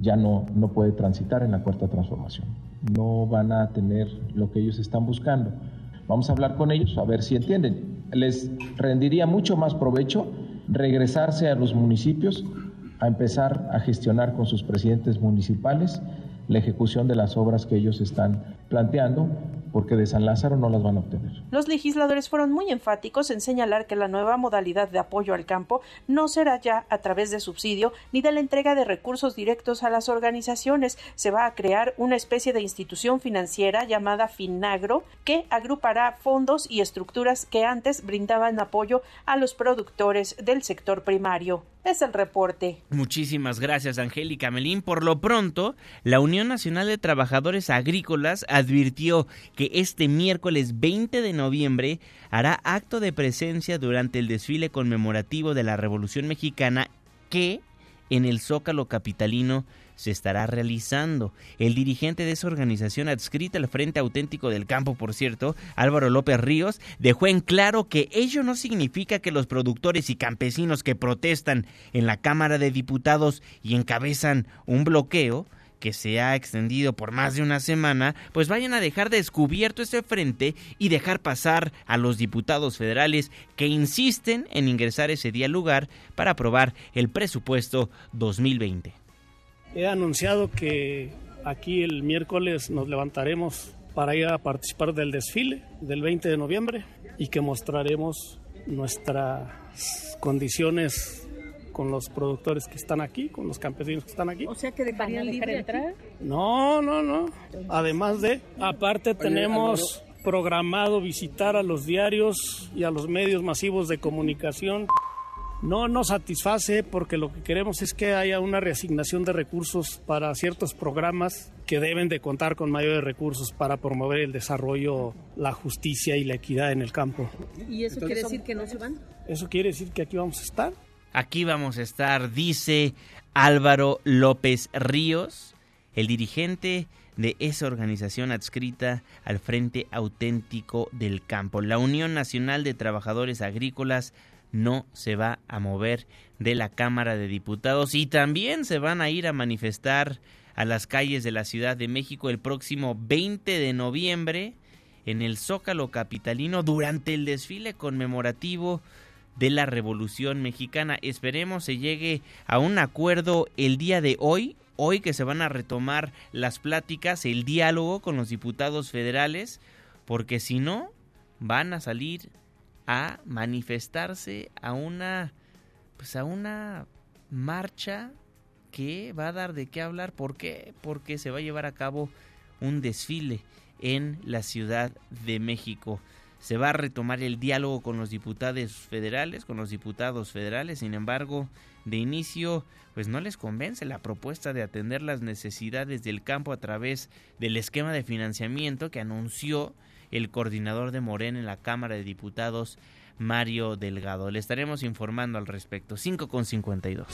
Speaker 22: ya no, no puede transitar en la cuarta transformación. No van a tener lo que ellos están buscando. Vamos a hablar con ellos a ver si entienden. Les rendiría mucho más provecho regresarse a los municipios a empezar a gestionar con sus presidentes municipales la ejecución de las obras que ellos están planteando porque de San Lázaro no las van a obtener.
Speaker 21: Los legisladores fueron muy enfáticos en señalar que la nueva modalidad de apoyo al campo no será ya a través de subsidio ni de la entrega de recursos directos a las organizaciones. Se va a crear una especie de institución financiera llamada Finagro que agrupará fondos y estructuras que antes brindaban apoyo a los productores del sector primario. Es el reporte.
Speaker 2: Muchísimas gracias, Angélica Melín. Por lo pronto, la Unión Nacional de Trabajadores Agrícolas advirtió que este miércoles 20 de noviembre hará acto de presencia durante el desfile conmemorativo de la Revolución Mexicana que en el Zócalo Capitalino se estará realizando. El dirigente de esa organización adscrita al Frente Auténtico del Campo, por cierto, Álvaro López Ríos, dejó en claro que ello no significa que los productores y campesinos que protestan en la Cámara de Diputados y encabezan un bloqueo, que se ha extendido por más de una semana, pues vayan a dejar descubierto ese frente y dejar pasar a los diputados federales que insisten en ingresar ese día al lugar para aprobar el presupuesto 2020.
Speaker 23: He anunciado que aquí el miércoles nos levantaremos para ir a participar del desfile del 20 de noviembre y que mostraremos nuestras condiciones con los productores que están aquí, con los campesinos que están aquí.
Speaker 24: O sea que dejarían libre entrar.
Speaker 23: No, no, no. Además de, aparte tenemos programado visitar a los diarios y a los medios masivos de comunicación no nos satisface porque lo que queremos es que haya una reasignación de recursos para ciertos programas que deben de contar con mayores recursos para promover el desarrollo, la justicia y la equidad en el campo.
Speaker 25: ¿Y eso quiere decir que no se van?
Speaker 23: Eso quiere decir que aquí vamos a estar.
Speaker 2: Aquí vamos a estar, dice Álvaro López Ríos, el dirigente de esa organización adscrita al Frente Auténtico del Campo. La Unión Nacional de Trabajadores Agrícolas no se va a mover de la Cámara de Diputados y también se van a ir a manifestar a las calles de la Ciudad de México el próximo 20 de noviembre en el Zócalo Capitalino durante el desfile conmemorativo de la Revolución Mexicana. Esperemos se llegue a un acuerdo el día de hoy, hoy que se van a retomar las pláticas, el diálogo con los diputados federales, porque si no, van a salir a manifestarse a una pues a una marcha que va a dar de qué hablar. ¿Por qué? Porque se va a llevar a cabo un desfile en la Ciudad de México. Se va a retomar el diálogo con los diputados federales, con los diputados federales. Sin embargo, de inicio, pues no les convence la propuesta de atender las necesidades del campo a través del esquema de financiamiento que anunció el coordinador de Morena en la Cámara de Diputados, Mario Delgado. Le estaremos informando al respecto. 5 con 52.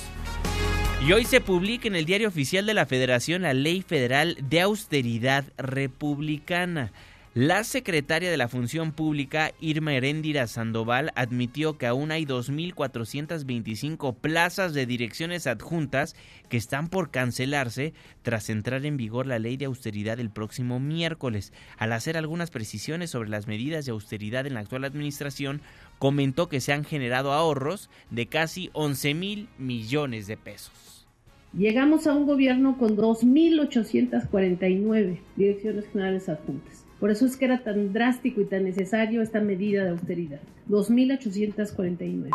Speaker 2: Y hoy se publica en el Diario Oficial de la Federación la Ley Federal de Austeridad Republicana. La secretaria de la Función Pública, Irma Heréndira Sandoval, admitió que aún hay 2.425 plazas de direcciones adjuntas que están por cancelarse tras entrar en vigor la ley de austeridad el próximo miércoles. Al hacer algunas precisiones sobre las medidas de austeridad en la actual administración, comentó que se han generado ahorros de casi 11 mil millones de pesos.
Speaker 25: Llegamos a un gobierno con 2.849 direcciones generales adjuntas. Por eso es que era tan drástico y tan necesario esta medida de austeridad. 2.849.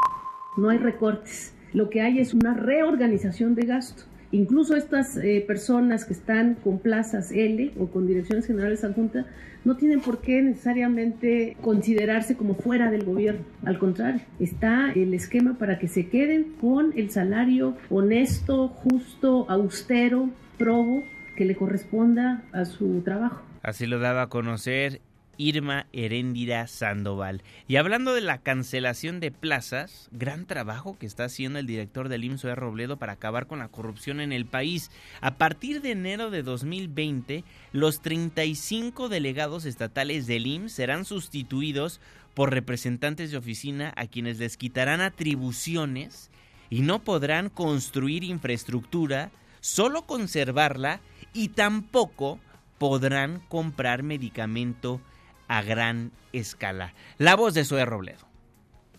Speaker 25: No hay recortes. Lo que hay es una reorganización de gasto. Incluso estas eh, personas que están con plazas L o con direcciones generales adjuntas no tienen por qué necesariamente considerarse como fuera del gobierno. Al contrario, está el esquema para que se queden con el salario honesto, justo, austero, probo que le corresponda a su trabajo.
Speaker 2: Así lo daba a conocer Irma Heréndira Sandoval. Y hablando de la cancelación de plazas, gran trabajo que está haciendo el director del IMSS de Robledo para acabar con la corrupción en el país. A partir de enero de 2020, los 35 delegados estatales del IMSS serán sustituidos por representantes de oficina a quienes les quitarán atribuciones y no podrán construir infraestructura, solo conservarla y tampoco podrán comprar medicamento a gran escala. La voz de Zoe Robledo.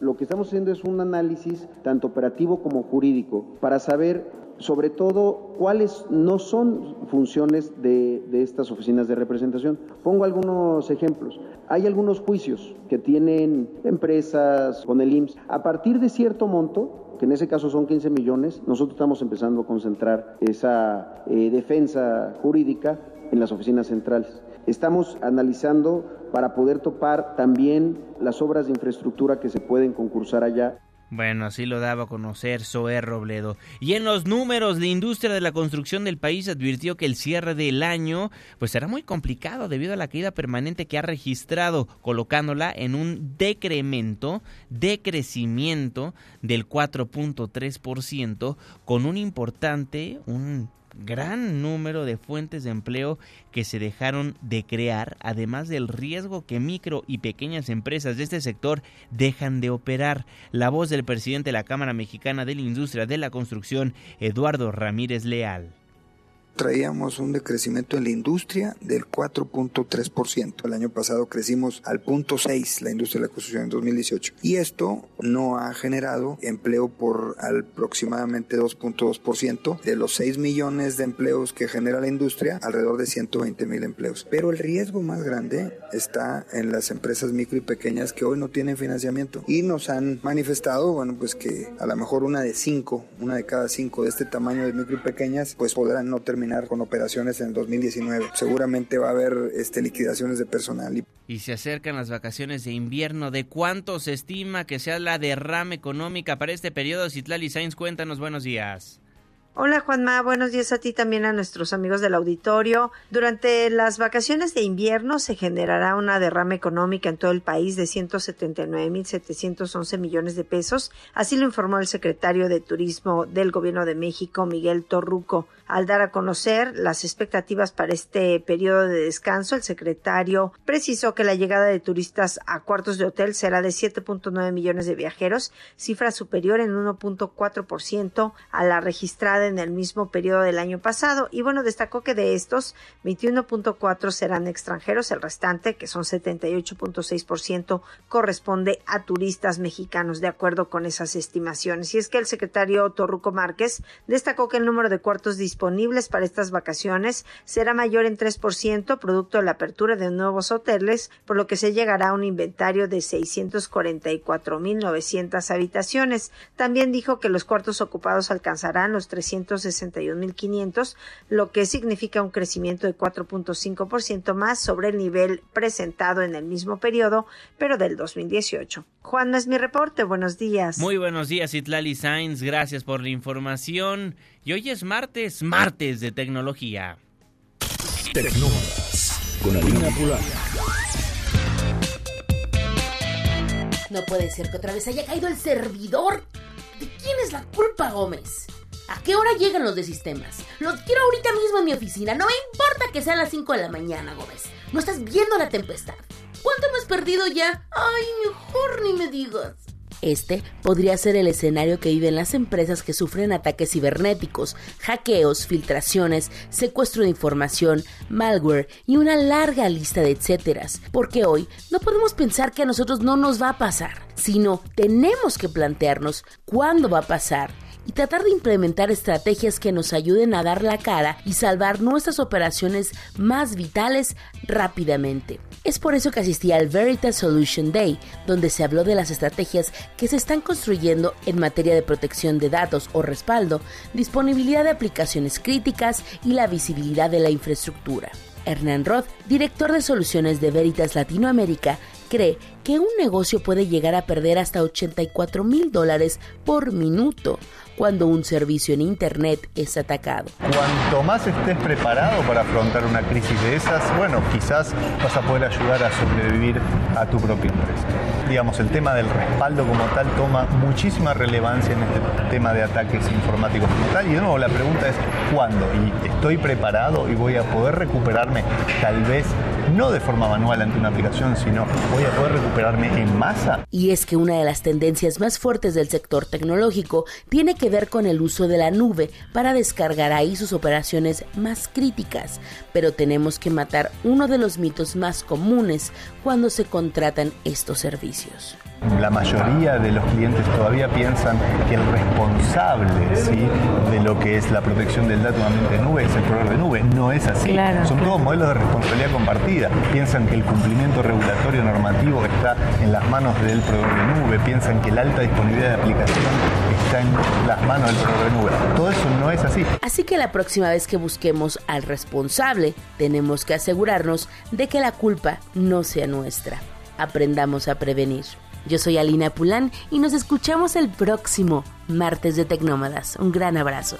Speaker 26: Lo que estamos haciendo es un análisis tanto operativo como jurídico para saber sobre todo cuáles no son funciones de, estas oficinas de representación. Pongo algunos ejemplos. Hay algunos juicios que tienen empresas con el IMSS. A partir de cierto monto, que en ese caso son 15 millones, nosotros estamos empezando a concentrar esa eh, defensa jurídica en las oficinas centrales. Estamos analizando para poder topar también las obras de infraestructura que se pueden concursar allá.
Speaker 2: Bueno, así lo daba a conocer Zoé Robledo. Y en los números, la industria de la construcción del país advirtió que el cierre del año pues será muy complicado debido a la caída permanente que ha registrado, colocándola en un decremento, decrecimiento del 4.3% con un importante, un gran número de fuentes de empleo que se dejaron de crear, además del riesgo que micro y pequeñas empresas de este sector dejan de operar. La voz del presidente de la Cámara Mexicana de la Industria de la Construcción, Eduardo Ramírez Leal
Speaker 27: traíamos un decrecimiento en la industria del 4.3%. El año pasado crecimos al punto 6 la industria de la construcción en 2018. Y esto no ha generado empleo por aproximadamente 2.2%. De los 6 millones de empleos que genera la industria, alrededor de 120 mil empleos. Pero el riesgo más grande está en las empresas micro y pequeñas que hoy no tienen financiamiento. Y nos han manifestado, bueno, pues que a lo mejor una de cinco, una de cada cinco de este tamaño de micro y pequeñas, pues podrán no terminar terminar con operaciones en el 2019. Seguramente va a haber este, liquidaciones de personal.
Speaker 2: Y se acercan las vacaciones de invierno. ¿De cuánto se estima que sea la derrama económica para este periodo? Citlali Sainz, cuéntanos, buenos días.
Speaker 28: Hola Juanma, buenos días a ti también a nuestros amigos del auditorio. Durante las vacaciones de invierno se generará una derrama económica en todo el país de 179.711 millones de pesos, así lo informó el secretario de Turismo del Gobierno de México, Miguel Torruco. Al dar a conocer las expectativas para este periodo de descanso, el secretario precisó que la llegada de turistas a cuartos de hotel será de 7.9 millones de viajeros, cifra superior en 1.4% a la registrada en el mismo periodo del año pasado. Y bueno, destacó que de estos, 21.4 serán extranjeros, el restante, que son 78.6%, corresponde a turistas mexicanos, de acuerdo con esas estimaciones. Y es que el secretario Torruco Márquez destacó que el número de cuartos disponibles para estas vacaciones será mayor en 3%, producto de la apertura de nuevos hoteles, por lo que se llegará a un inventario de 644.900 habitaciones. También dijo que los cuartos ocupados alcanzarán los 361.500, lo que significa un crecimiento de 4.5% más sobre el nivel presentado en el mismo periodo, pero del 2018. Juan, no es mi reporte. Buenos días.
Speaker 2: Muy buenos días, Itlali Sainz. Gracias por la información. Y hoy es martes, martes de tecnología.
Speaker 3: Tecnómadas con Alina Polar.
Speaker 29: No puede ser que otra vez haya caído el servidor. ¿De quién es la culpa, Gómez? ¿A qué hora llegan los de sistemas? Los quiero ahorita mismo en mi oficina. No me importa que sean las 5 de la mañana, Gómez. No estás viendo la tempestad. ¿Cuánto has perdido ya? Ay, mejor ni me digas. Este podría ser el escenario que viven las empresas que sufren ataques cibernéticos, hackeos, filtraciones, secuestro de información, malware y una larga lista de etcéteras. Porque hoy no podemos pensar que a nosotros no nos va a pasar, sino tenemos que plantearnos cuándo va a pasar y tratar de implementar estrategias que nos ayuden a dar la cara y salvar nuestras operaciones más vitales rápidamente. Es por eso que asistí al Veritas Solution Day, donde se habló de las estrategias que se están construyendo en materia de protección de datos o respaldo, disponibilidad de aplicaciones críticas y la visibilidad de la infraestructura. Hernán Roth, director de soluciones de Veritas Latinoamérica, cree que un negocio puede llegar a perder hasta 84 mil dólares por minuto cuando un servicio en Internet es atacado.
Speaker 30: Cuanto más estés preparado para afrontar una crisis de esas, bueno, quizás vas a poder ayudar a sobrevivir a tu propia empresa. Digamos, el tema del respaldo como tal toma muchísima relevancia en este tema de ataques informáticos como tal. Y de nuevo, la pregunta es, ¿cuándo? ¿Y estoy preparado y voy a poder recuperarme tal vez no de forma manual ante una aplicación, sino voy a poder recuperarme en masa?
Speaker 29: Y es que una de las tendencias más fuertes del sector tecnológico tiene que ver con el uso de la nube para descargar ahí sus operaciones más críticas, pero tenemos que matar uno de los mitos más comunes cuando se contratan estos servicios.
Speaker 30: La mayoría de los clientes todavía piensan que el responsable ¿sí? de lo que es la protección del dato en ambiente de nube es el proveedor de nube. No es así. Son todos modelos de responsabilidad compartida. Piensan que el cumplimiento regulatorio normativo está en las manos del proveedor de nube. Piensan que la alta disponibilidad de aplicación está en las manos del proveedor de nube. Todo eso no es así.
Speaker 29: Así que la próxima vez que busquemos al responsable, tenemos que asegurarnos de que la culpa no sea nuestra. Aprendamos a prevenir. Yo soy Alina Pulán y nos escuchamos el próximo martes de Tecnómadas. Un gran abrazo.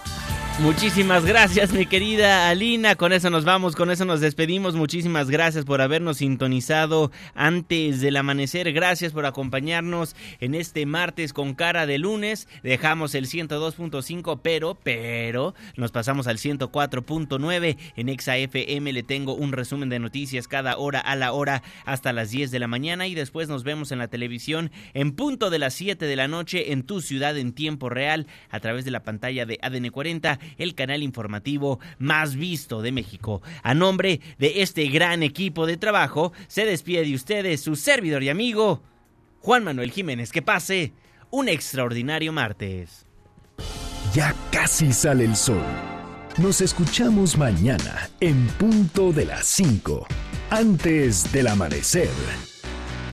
Speaker 2: Muchísimas gracias, mi querida Alina. Con eso nos vamos, con eso nos despedimos. Muchísimas gracias por habernos sintonizado antes del amanecer. Gracias por acompañarnos en este martes con cara de lunes. Dejamos el 102.5, pero, pero, nos pasamos al 104.9. En ExaFM le tengo un resumen de noticias cada hora a la hora hasta las 10 de la mañana. Y después nos vemos en la televisión en punto de las 7 de la noche en tu ciudad en tiempo real a través de la pantalla de ADN 40 el canal informativo más visto de México. A nombre de este gran equipo de trabajo, se despide de ustedes su servidor y amigo, Juan Manuel Jiménez. Que pase un extraordinario martes.
Speaker 3: Ya casi sale el sol. Nos escuchamos mañana en punto de las 5, antes del amanecer.